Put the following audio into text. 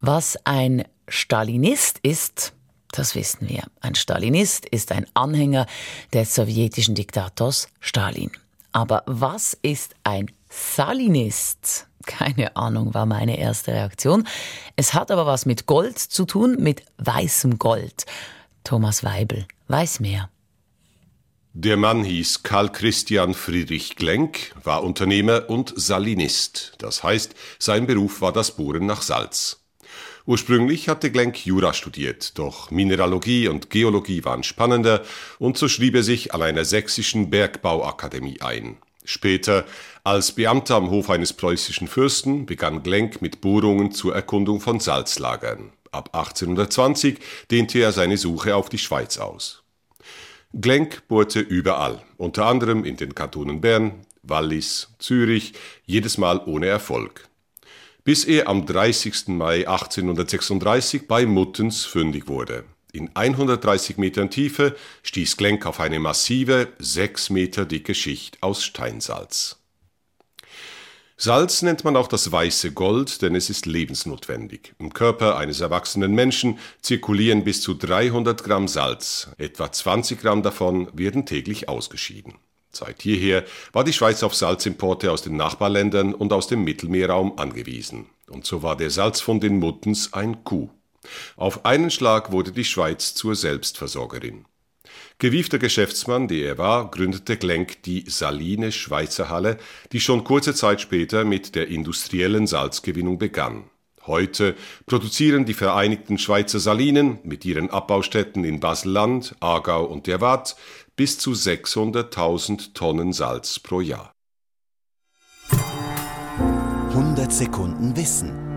Was ein Stalinist ist, das wissen wir. Ein Stalinist ist ein Anhänger des sowjetischen Diktators Stalin. Aber was ist ein Salinist? Keine Ahnung, war meine erste Reaktion. Es hat aber was mit Gold zu tun, mit weißem Gold. Thomas Weibel weiß mehr. Der Mann hieß Karl Christian Friedrich Glenk, war Unternehmer und Salinist. Das heißt, sein Beruf war das Bohren nach Salz. Ursprünglich hatte Glenk Jura studiert, doch Mineralogie und Geologie waren spannender und so schrieb er sich an einer sächsischen Bergbauakademie ein. Später, als Beamter am Hof eines preußischen Fürsten, begann Glenk mit Bohrungen zur Erkundung von Salzlagern. Ab 1820 dehnte er seine Suche auf die Schweiz aus. Glenk bohrte überall, unter anderem in den Kantonen Bern, Wallis, Zürich, jedes Mal ohne Erfolg bis er am 30. Mai 1836 bei Muttens fündig wurde. In 130 Metern Tiefe stieß Glenk auf eine massive, sechs Meter dicke Schicht aus Steinsalz. Salz nennt man auch das weiße Gold, denn es ist lebensnotwendig. Im Körper eines erwachsenen Menschen zirkulieren bis zu 300 Gramm Salz. Etwa 20 Gramm davon werden täglich ausgeschieden. Seit jeher war die Schweiz auf Salzimporte aus den Nachbarländern und aus dem Mittelmeerraum angewiesen. Und so war der Salzfond in Muttens ein Coup. Auf einen Schlag wurde die Schweiz zur Selbstversorgerin. Gewiefter Geschäftsmann, der er war, gründete Glenk die Saline Schweizer Halle, die schon kurze Zeit später mit der industriellen Salzgewinnung begann. Heute produzieren die Vereinigten Schweizer Salinen mit ihren Abbaustätten in Baselland, Aargau und der Waadt bis zu 600.000 Tonnen Salz pro Jahr. 100 Sekunden Wissen